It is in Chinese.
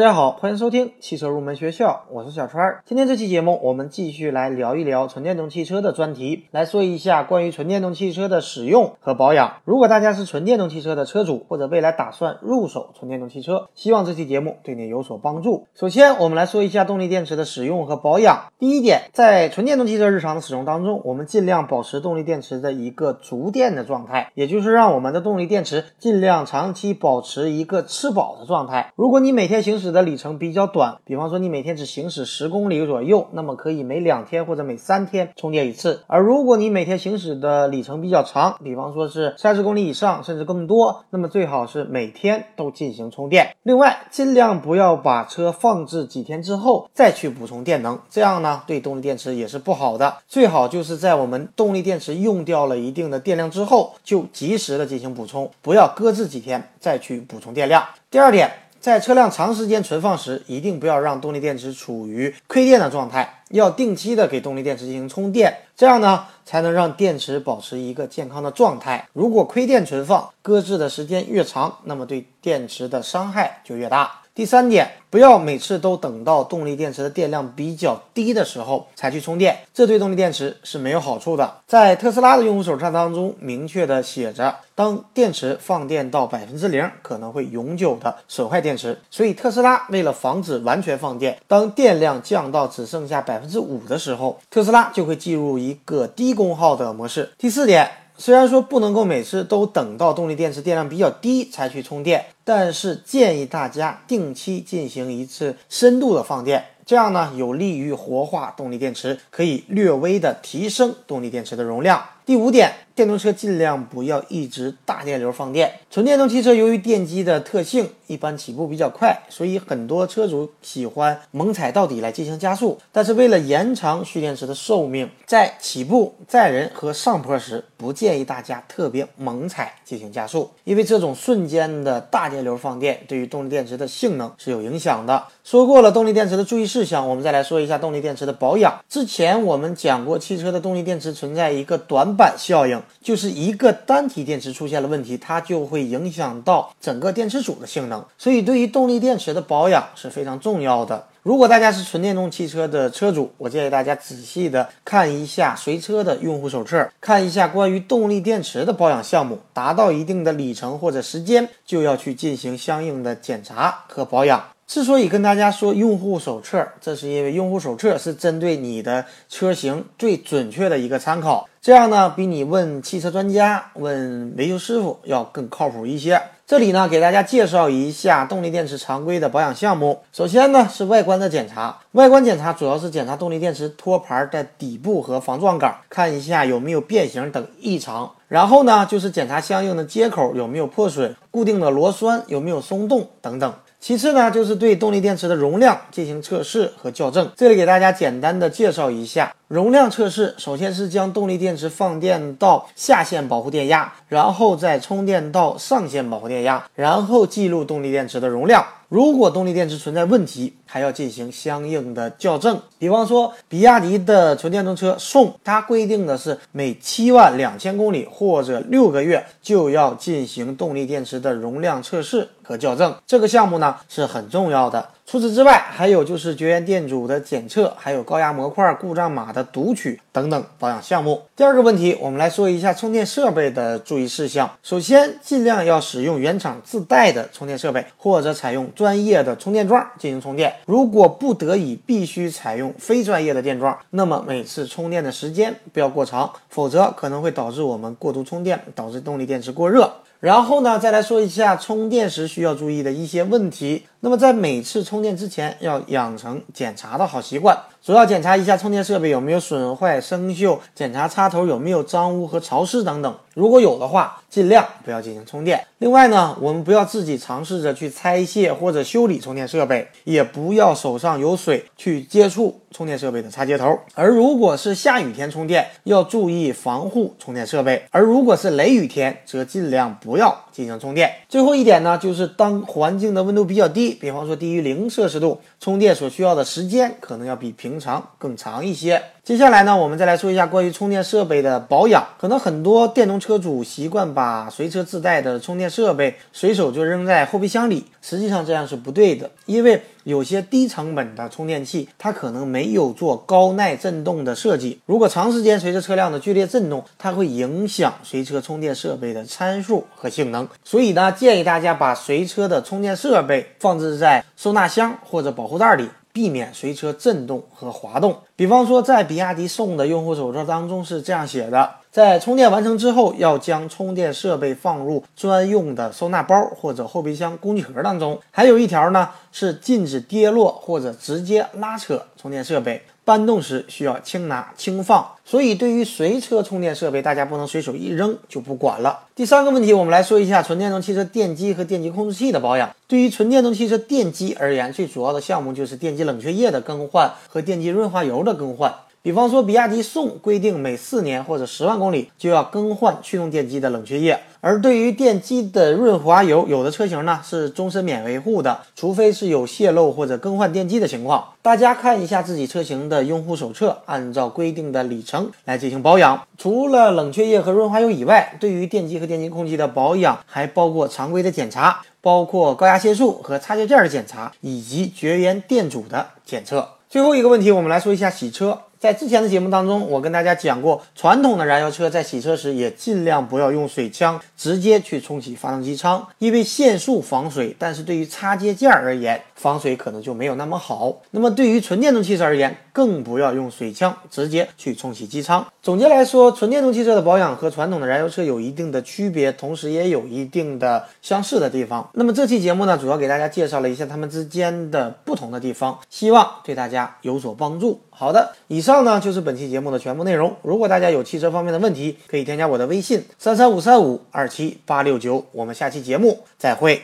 大家好，欢迎收听汽车入门学校，我是小川。今天这期节目，我们继续来聊一聊纯电动汽车的专题，来说一下关于纯电动汽车的使用和保养。如果大家是纯电动汽车的车主，或者未来打算入手纯电动汽车，希望这期节目对你有所帮助。首先，我们来说一下动力电池的使用和保养。第一点，在纯电动汽车日常的使用当中，我们尽量保持动力电池的一个足电的状态，也就是让我们的动力电池尽量长期保持一个吃饱的状态。如果你每天行驶的里程比较短，比方说你每天只行驶十公里左右，那么可以每两天或者每三天充电一次。而如果你每天行驶的里程比较长，比方说是三十公里以上，甚至更多，那么最好是每天都进行充电。另外，尽量不要把车放置几天之后再去补充电能，这样呢对动力电池也是不好的。最好就是在我们动力电池用掉了一定的电量之后，就及时的进行补充，不要搁置几天再去补充电量。第二点。在车辆长时间存放时，一定不要让动力电池处于亏电的状态，要定期的给动力电池进行充电，这样呢才能让电池保持一个健康的状态。如果亏电存放，搁置的时间越长，那么对电池的伤害就越大。第三点，不要每次都等到动力电池的电量比较低的时候才去充电，这对动力电池是没有好处的。在特斯拉的用户手册当中明确的写着，当电池放电到百分之零，可能会永久的损坏电池。所以特斯拉为了防止完全放电，当电量降到只剩下百分之五的时候，特斯拉就会进入一个低功耗的模式。第四点。虽然说不能够每次都等到动力电池电量比较低才去充电，但是建议大家定期进行一次深度的放电，这样呢有利于活化动力电池，可以略微的提升动力电池的容量。第五点，电动车尽量不要一直大电流放电。纯电动汽车由于电机的特性，一般起步比较快，所以很多车主喜欢猛踩到底来进行加速。但是为了延长蓄电池的寿命，在起步、载人和上坡时，不建议大家特别猛踩进行加速，因为这种瞬间的大电流放电对于动力电池的性能是有影响的。说过了动力电池的注意事项，我们再来说一下动力电池的保养。之前我们讲过，汽车的动力电池存在一个短板效应，就是一个单体电池出现了问题，它就会影响到整个电池组的性能。所以，对于动力电池的保养是非常重要的。如果大家是纯电动汽车的车主，我建议大家仔细的看一下随车的用户手册，看一下关于动力电池的保养项目，达到一定的里程或者时间，就要去进行相应的检查和保养。之所以跟大家说用户手册，这是因为用户手册是针对你的车型最准确的一个参考，这样呢，比你问汽车专家、问维修师傅要更靠谱一些。这里呢，给大家介绍一下动力电池常规的保养项目。首先呢，是外观的检查。外观检查主要是检查动力电池托盘的底部和防撞杆，看一下有没有变形等异常。然后呢，就是检查相应的接口有没有破损，固定的螺栓有没有松动等等。其次呢，就是对动力电池的容量进行测试和校正。这里给大家简单的介绍一下容量测试。首先是将动力电池放电到下限保护电压，然后再充电到上限保护电压，然后记录动力电池的容量。如果动力电池存在问题，还要进行相应的校正。比方说，比亚迪的纯电动车宋，它规定的是每七万两千公里或者六个月就要进行动力电池的容量测试和校正。这个项目呢是很重要的。除此之外，还有就是绝缘电阻的检测，还有高压模块故障码的读取等等保养项目。第二个问题，我们来说一下充电设备的注意事项。首先，尽量要使用原厂自带的充电设备，或者采用专业的充电桩进行充电。如果不得已必须采用非专业的电桩，那么每次充电的时间不要过长，否则可能会导致我们过度充电，导致动力电池过热。然后呢，再来说一下充电时需需要注意的一些问题。那么在每次充电之前，要养成检查的好习惯，主要检查一下充电设备有没有损坏、生锈，检查插头有没有脏污和潮湿等等。如果有的话，尽量不要进行充电。另外呢，我们不要自己尝试着去拆卸或者修理充电设备，也不要手上有水去接触充电设备的插接头。而如果是下雨天充电，要注意防护充电设备；而如果是雷雨天，则尽量不要进行充电。最后一点呢，就是当环境的温度比较低。比方说低于零摄氏度，充电所需要的时间可能要比平常更长一些。接下来呢，我们再来说一下关于充电设备的保养。可能很多电动车主习惯把随车自带的充电设备随手就扔在后备箱里，实际上这样是不对的，因为有些低成本的充电器，它可能没有做高耐震动的设计。如果长时间随着车辆的剧烈震动，它会影响随车充电设备的参数和性能。所以呢，建议大家把随车的充电设备放置在收纳箱或者保护袋里。避免随车震动和滑动。比方说，在比亚迪送的用户手册当中是这样写的：在充电完成之后，要将充电设备放入专用的收纳包或者后备箱工具盒当中。还有一条呢，是禁止跌落或者直接拉扯充电设备。搬动时需要轻拿轻放，所以对于随车充电设备，大家不能随手一扔就不管了。第三个问题，我们来说一下纯电动汽车电机和电机控制器的保养。对于纯电动汽车电机而言，最主要的项目就是电机冷却液的更换和电机润滑油的更换。比方说，比亚迪宋规定每四年或者十万公里就要更换驱动电机的冷却液，而对于电机的润滑油，有的车型呢是终身免维护的，除非是有泄漏或者更换电机的情况。大家看一下自己车型的用户手册，按照规定的里程来进行保养。除了冷却液和润滑油以外，对于电机和电机空气的保养，还包括常规的检查，包括高压线束和插件件的检查，以及绝缘电阻的检测。最后一个问题，我们来说一下洗车。在之前的节目当中，我跟大家讲过，传统的燃油车在洗车时也尽量不要用水枪直接去冲洗发动机舱，因为限速防水，但是对于插接件而言，防水可能就没有那么好。那么对于纯电动汽车而言，更不要用水枪直接去冲洗机舱。总结来说，纯电动汽车的保养和传统的燃油车有一定的区别，同时也有一定的相似的地方。那么这期节目呢，主要给大家介绍了一下它们之间的不同的地方，希望对大家有所帮助。好的，以上以上呢就是本期节目的全部内容。如果大家有汽车方面的问题，可以添加我的微信三三五三五二七八六九。我们下期节目再会。